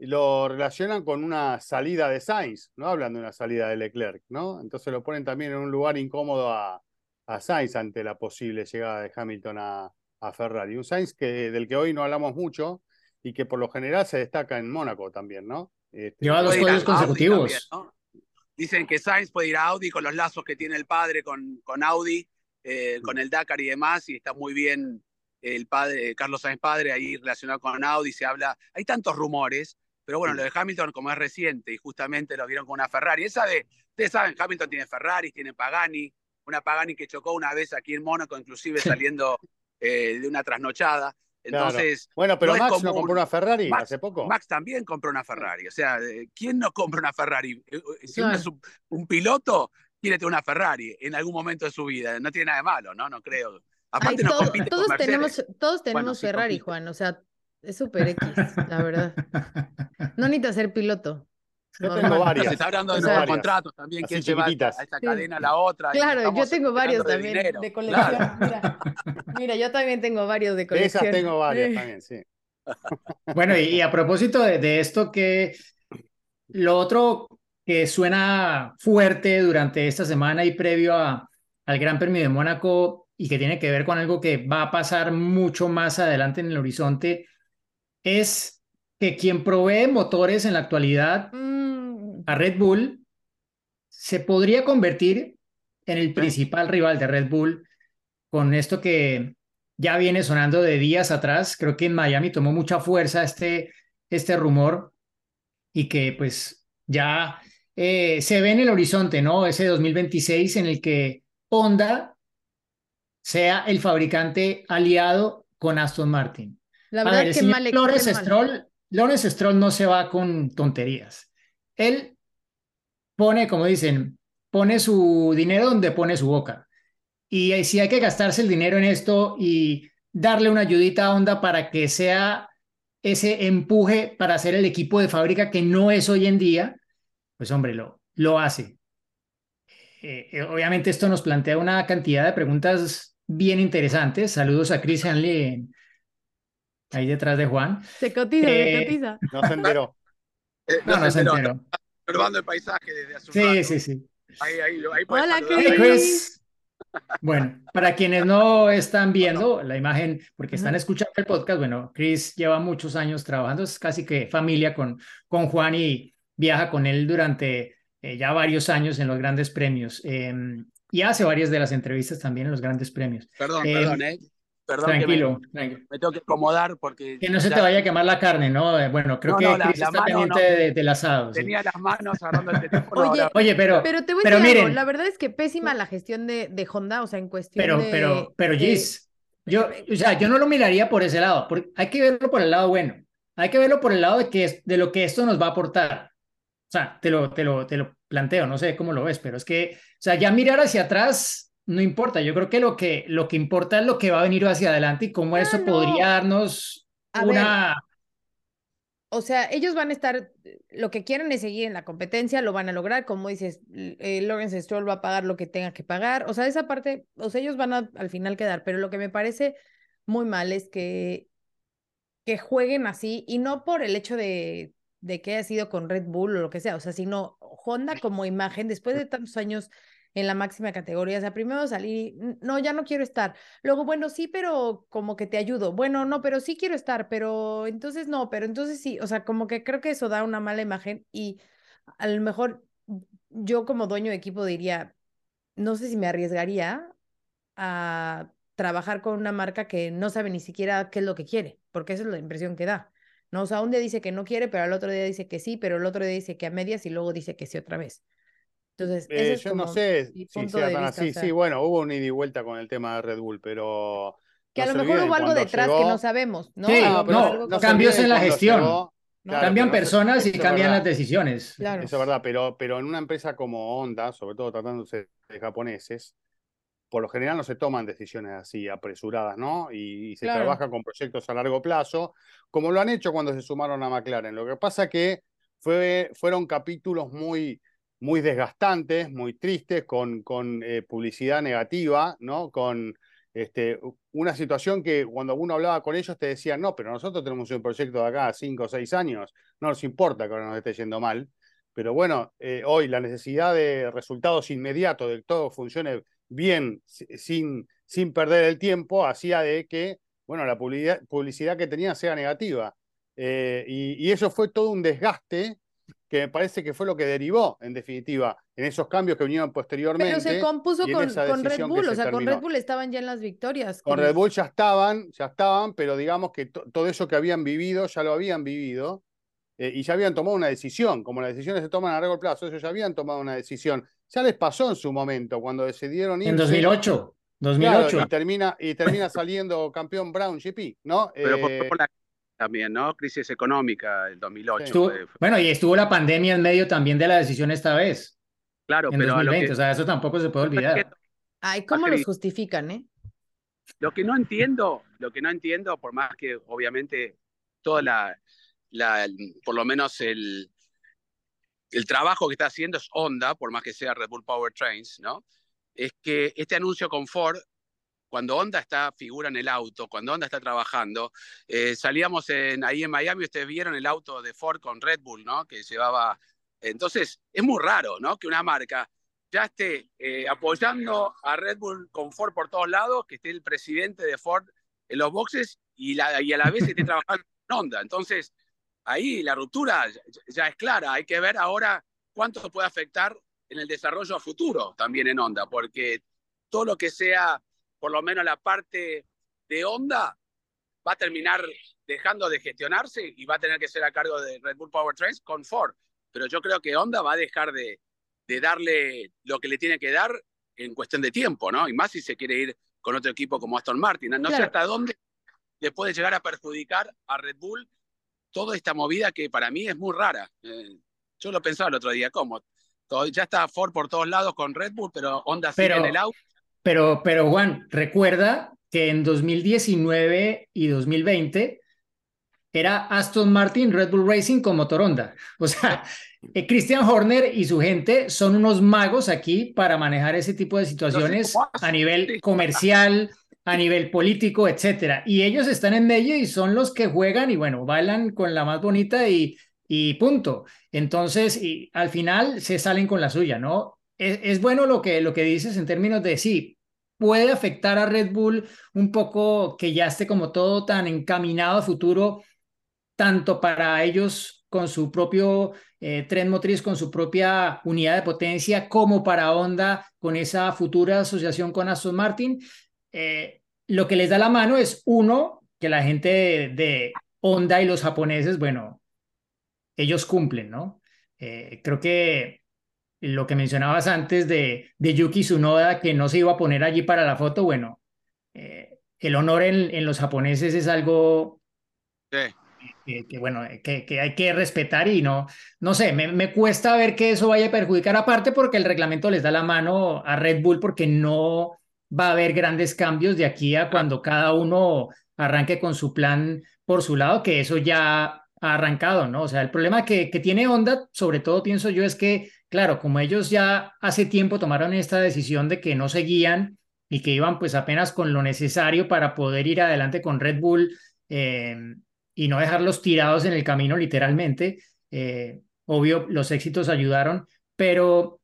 lo relacionan con una salida de Sainz, no hablan de una salida de Leclerc, ¿no? Entonces lo ponen también en un lugar incómodo a, a Sainz ante la posible llegada de Hamilton a, a Ferrari. Un Sainz que, del que hoy no hablamos mucho y que por lo general se destaca en Mónaco también, ¿no? Este, Lleva dos juegos consecutivos. Dicen que Sainz puede ir a Audi con los lazos que tiene el padre con, con Audi, eh, con el Dakar y demás, y está muy bien el padre, Carlos Sainz padre, ahí relacionado con Audi, se habla, hay tantos rumores, pero bueno, lo de Hamilton como es reciente y justamente lo vieron con una Ferrari, esa de, ustedes saben, Hamilton tiene Ferrari, tiene Pagani, una Pagani que chocó una vez aquí en Mónaco, inclusive saliendo eh, de una trasnochada. Entonces, bueno, pero Max no compró una Ferrari hace poco. Max también compró una Ferrari. O sea, ¿quién no compra una Ferrari? Eh, eh, si uno es un, piloto, quiere tener una Ferrari en algún momento de su vida. No tiene nada de malo, ¿no? No creo. Aparte, no todos, tenemos, todos tenemos Ferrari, Juan. O sea, es súper X, la verdad. No necesita ser piloto. Yo tengo varias. Se está hablando de nuevos contratos también, quién lleva a esta cadena a la otra. Claro, yo tengo varios también de, colección. Mira, yo también tengo varios de colección. De esas tengo varias también, sí. Bueno, y, a propósito de, esto, que lo otro que suena fuerte durante esta semana y previo a, al Gran Premio de Mónaco y que tiene que ver con algo que va a pasar mucho más adelante en el horizonte, es que quien provee motores en la actualidad mm. A Red Bull se podría convertir en el principal rival de Red Bull con esto que ya viene sonando de días atrás. Creo que en Miami tomó mucha fuerza este, este rumor y que pues ya eh, se ve en el horizonte, ¿no? Ese 2026 en el que Honda sea el fabricante aliado con Aston Martin. La verdad es que mal Stroll Lawrence Stroll no se va con tonterías. Él pone, como dicen, pone su dinero donde pone su boca. Y si hay que gastarse el dinero en esto y darle una ayudita a Honda para que sea ese empuje para hacer el equipo de fábrica que no es hoy en día, pues hombre, lo, lo hace. Eh, eh, obviamente esto nos plantea una cantidad de preguntas bien interesantes. Saludos a Chris Hanley ahí detrás de Juan. Se cotiza, se eh, cotiza. No se enteró. Eh, no, no, se enteró. Observando el paisaje desde hace un Sí, sí, sí. Ahí, ahí, ahí Hola, Chris. Bueno, para quienes no están viendo la imagen, porque están escuchando el podcast, bueno, Chris lleva muchos años trabajando, es casi que familia con, con Juan y viaja con él durante eh, ya varios años en los grandes premios. Em, y hace varias de las entrevistas también en los grandes premios. Perdón, em, perdón, ¿eh? Perdón tranquilo, me, me, tengo que acomodar porque... Que no se te vaya a quemar la carne, ¿no? Eh, bueno, creo que la, está pendiente del asado. Tenía las manos agarrando el teléfono. Oye, Oye, pero... Pero te voy a decir algo, la verdad es que pésima la gestión de, de Honda, o sea, en cuestión pero, de... Pero, pero, Gis, yo, o sea, yo no lo miraría por ese lado, porque hay que verlo por el lado bueno. Hay que verlo por el lado de, que, de lo que esto nos va a aportar. O sea, te lo, te, lo, te lo planteo, no sé cómo lo ves, pero es que, o sea, ya mirar hacia atrás no importa, yo creo que lo que, lo que importa es lo que va a venir hacia adelante y cómo eso podría darnos una... o sea, ellos van a estar, lo que quieren es seguir en la competencia, lo van a lograr, como dices, eh, Lawrence Stroll va a pagar lo que tenga que pagar, o sea, esa parte, o sea, ellos van a al final quedar, pero lo que me parece muy mal es que, que jueguen así y no por el hecho de, de que haya sido con Red Bull o lo que sea, o sea, sino Honda como imagen, después de tantos años en la máxima categoría. O sea, primero salí, no, ya no quiero estar. Luego, bueno, sí, pero como que te ayudo. Bueno, no, pero sí quiero estar, pero entonces no, pero entonces sí. O sea, como que creo que eso da una mala imagen y a lo mejor yo como dueño de equipo diría, no sé si me arriesgaría a trabajar con una marca que no sabe ni siquiera qué es lo que quiere, porque esa es la impresión que da. ¿no? O sea, un día dice que no quiere, pero al otro día dice que sí, pero el otro día dice que a medias y luego dice que sí otra vez. Entonces, Eh, ese es yo no sé si sea tan así. o sea, Sí, bueno, hubo un ida y vuelta con el tema de Red Bull, pero que a no lo mejor hubo algo detrás que no sabemos, ¿no? Sí, no, no, cambios en la gestión. llegó- ¿no? claro, Cambian personas y cambian verdad. las decisiones. Claro. Eso es verdad, pero, pero en una empresa como Honda, sobre todo tratándose de japoneses, por lo general no se toman decisiones así apresuradas, ¿no? Y, y se Claro. trabaja con proyectos a largo plazo, como lo han hecho cuando se sumaron a McLaren. Lo que pasa que fue, fueron capítulos muy, muy desgastantes, muy tristes, con, con eh, publicidad negativa, ¿no? Con este, una situación que cuando uno hablaba con ellos te decían, no, pero nosotros tenemos un proyecto de acá cinco o seis años, no nos importa que ahora nos esté yendo mal. Pero bueno, eh, hoy la necesidad de resultados inmediatos, de que todo funcione bien, si- sin, sin perder el tiempo, hacía de que, bueno, la publicidad, publicidad que tenían sea negativa. Eh, y eso fue todo un desgaste que me parece que fue lo que derivó, en definitiva, en esos cambios que vinieron posteriormente. Pero se compuso con, Red Bull, o sea, con. Red Bull estaban ya en las victorias. Con Red Bull ya estaban, ya estaban, pero digamos que to- todo eso que habían vivido, ya lo habían vivido, eh, y ya habían tomado una decisión. Como las decisiones se toman a largo plazo, ellos ya habían tomado una decisión. Ya les pasó en su momento, cuando decidieron irse. En 2008, Claro, 2008. y termina, y termina saliendo campeón Brown GP, ¿no? Pero por, Eh, por la también, ¿no? Crisis económica del 2008. Sí. Estuvo- fue- fue- bueno, y estuvo la pandemia en medio también de la decisión esta vez, claro, en pero a lo 2020. que, O sea, eso tampoco se puede olvidar. Ay, ¿cómo los justifican, eh? Lo que no entiendo, lo que no entiendo, por más que obviamente toda la, la por lo menos el, el trabajo que está haciendo es Honda, por más que sea Red Bull Powertrains, ¿no? Es que este anuncio con Ford, cuando Honda está, figura en el auto, cuando Honda está trabajando, eh, salíamos en, ahí en Miami, ustedes vieron el auto de Ford con Red Bull, ¿no? Que llevaba. Entonces, es muy raro, ¿no? Que una marca ya esté eh, apoyando a Red Bull con Ford por todos lados, que esté el presidente de Ford en los boxes y, la, y a la vez esté trabajando en Honda. Entonces, ahí la ruptura ya, ya es clara. Hay que ver ahora cuánto puede afectar en el desarrollo a futuro también en Honda, porque todo lo que sea, por lo menos la parte de Honda, va a terminar dejando de gestionarse y va a tener que ser a cargo de Red Bull Powertrains con Ford. Pero yo creo que Honda va a dejar de, de darle lo que le tiene que dar en cuestión de tiempo, ¿no? Y más si se quiere ir con otro equipo como Aston Martin. No sé hasta dónde le puede llegar a perjudicar a Red Bull toda esta movida que para mí es muy rara. Eh, yo lo pensaba el otro día, ¿cómo? Todo- ya está Ford por todos lados con Red Bull, pero Honda sigue en el auto. Pero, pero Juan, recuerda que en 2019 y 2020 era Aston Martin, Red Bull Racing con motor Honda. O sea, eh, Christian Horner y su gente son unos magos aquí para manejar ese tipo de situaciones a nivel comercial, a nivel político, etcétera. Y ellos están en medio y son los que juegan y bueno, bailan con la más bonita y, y punto. Entonces, y al final se salen con la suya, ¿no? Es, es bueno lo que, lo que dices en términos de sí, puede afectar a Red Bull un poco que ya esté como todo tan encaminado a futuro, tanto para ellos con su propio eh, tren motriz, con su propia unidad de potencia, como para Honda con esa futura asociación con Aston Martin. Eh, lo que les da la mano es uno, que la gente de, Honda y los japoneses, bueno, ellos cumplen, ¿no? Eh, creo que lo que mencionabas antes de, de Yuki Tsunoda, que no se iba a poner allí para la foto, bueno, eh, el honor en, en, los japoneses es algo Sí. que, que, bueno, que, que, hay que respetar y no, no sé, me, me, cuesta ver que eso vaya a perjudicar aparte porque el reglamento les da la mano a Red Bull porque no va a haber grandes cambios de aquí a cuando cada uno arranque con su plan por su lado, que eso ya ha arrancado, ¿no? O sea, el problema que, que tiene Honda, sobre todo pienso yo, es que, claro, como ellos ya hace tiempo tomaron esta decisión de que no seguían y que iban pues apenas con lo necesario para poder ir adelante con Red Bull eh, y no dejarlos tirados en el camino literalmente, eh, obvio, los éxitos ayudaron, pero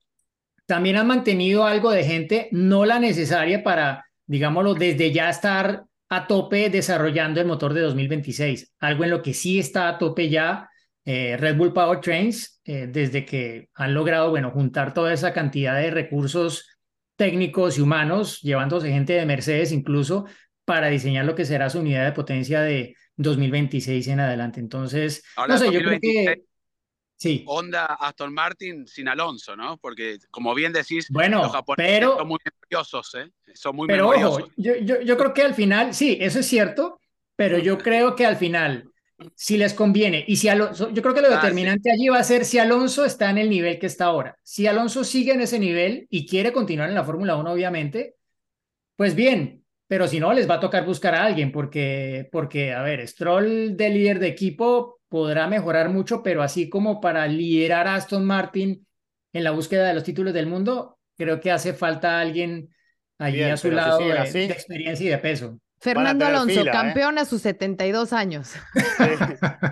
también han mantenido algo de gente, no la necesaria para, digámoslo, desde ya estar a tope desarrollando el motor de 2026, algo en lo que sí está a tope ya eh, Red Bull Powertrains, eh, desde que han logrado, bueno, juntar toda esa cantidad de recursos técnicos y humanos, llevándose gente de Mercedes incluso para diseñar lo que será su unidad de potencia de 2026 en adelante. Entonces, Ahora, no sé, 2026, yo creo que... Sí. onda Aston Martin sin Alonso, ¿no? Porque, como bien decís, Bueno, los japoneses pero- son muy memoriosos, ¿eh? Son muy Pero memoriosos. ojo, yo, yo, yo creo que al final, sí, eso es cierto, pero yo creo que al final, si les conviene, y si Alonso, yo creo que lo Ah, sí. determinante allí va a ser si Alonso está en el nivel que está ahora. Si Alonso sigue en ese nivel y quiere continuar en la Fórmula 1, obviamente, pues bien, pero si no, les va a tocar buscar a alguien, porque, porque a ver, Stroll de líder de equipo podrá mejorar mucho, pero así como para liderar a Aston Martin en la búsqueda de los títulos del mundo, creo que hace falta alguien allí Bien, a su si lado de experiencia y de peso. Fernando Alonso, fila, ¿eh? campeón a sus 72 años.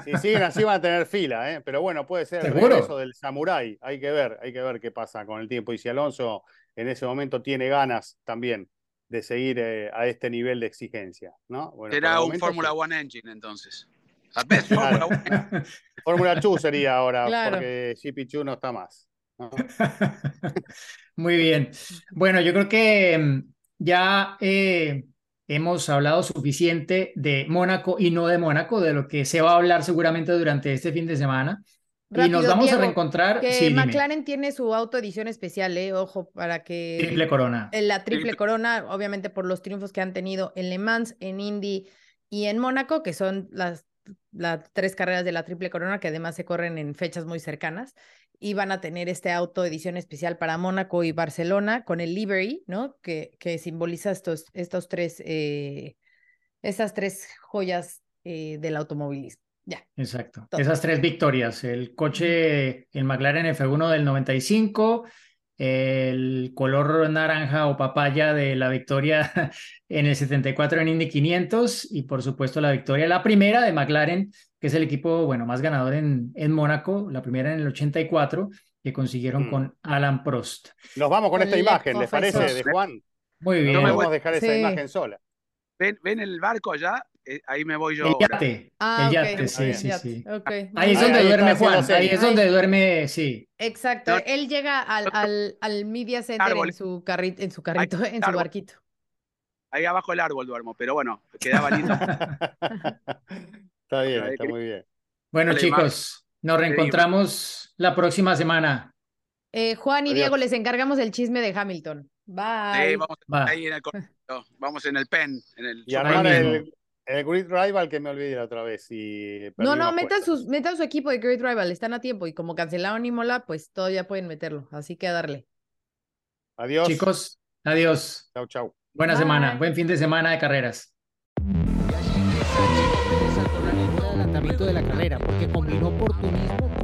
Sí, si siguen así van a tener fila, ¿eh? pero bueno, puede ser el regreso del samurái. Hay que ver, hay que ver qué pasa con el tiempo. Y si Alonso en ese momento tiene ganas también de seguir eh, a este nivel de exigencia, ¿no? Bueno, Será un Fórmula sí. One Engine, entonces. A ver, Claro. Fórmula One. Fórmula 2 sería ahora, Claro. porque GP2 no está más. ¿no? Muy bien. Bueno, yo creo que mm, ya eh, hemos hablado suficiente de Mónaco y no de Mónaco, de lo que se va a hablar seguramente durante este fin de semana. y nos vamos Diego, a reencontrar. Que sí, dime. McLaren tiene su auto edición especial, ¿eh? Ojo, para que... Triple corona. en la triple Triple. corona, obviamente por los triunfos que han tenido en Le Mans, en Indy y en Mónaco, que son las, las tres carreras de la triple corona, que además se corren en fechas muy cercanas, y van a tener este auto edición especial para Mónaco y Barcelona con el livery, ¿no? Que, que simboliza estos, estos tres, eh, estas tres joyas eh, del automovilismo. Ya. Exacto. Todo. Esas tres victorias. El coche, el McLaren F1 del 95, el color naranja o papaya de la victoria en el 74 en Indy 500 y por supuesto la victoria, la primera de McLaren, que es el equipo, bueno, más ganador en, en Mónaco, la primera en el 84 que consiguieron Mm. con Alan Prost. Nos vamos con esta imagen, ¿les parece, de Juan? Muy bien. No me podemos voy- dejar esa imagen sola. ¿Ven, ¿Ven el barco allá? Eh, ahí me voy yo. El yate. Ah, el yate, sí, sí, yate, sí. Ahí es donde Ahí duerme Juan, ahí es donde duerme, sí. Exacto, No, él llega al, al, al Media Center Árbol. en su, carri- en su carrito, en su árbol. barquito. Ahí abajo el árbol duermo, pero bueno, quedaba lindo. está bien, está muy bien. Bueno, Dale, chicos, nos reencontramos la próxima semana. Eh, Juan y Adiós. Diego les encargamos el chisme de Hamilton. Bye. Sí, vamos Va. ahí en el correo, vamos en el pen, en el Y armar el, el Grid Rival que me olvidé la otra vez. Y no, no, metan, sus, metan su equipo de Great Rival, están a tiempo. Y como cancelaron Imola, pues todavía pueden meterlo. Así que a darle. Adiós. Chicos, adiós. Chau, chau. Buena Bye. semana, buen fin de semana de carreras. saltó la línea de adelantamiento de la carrera porque combinó oportunismo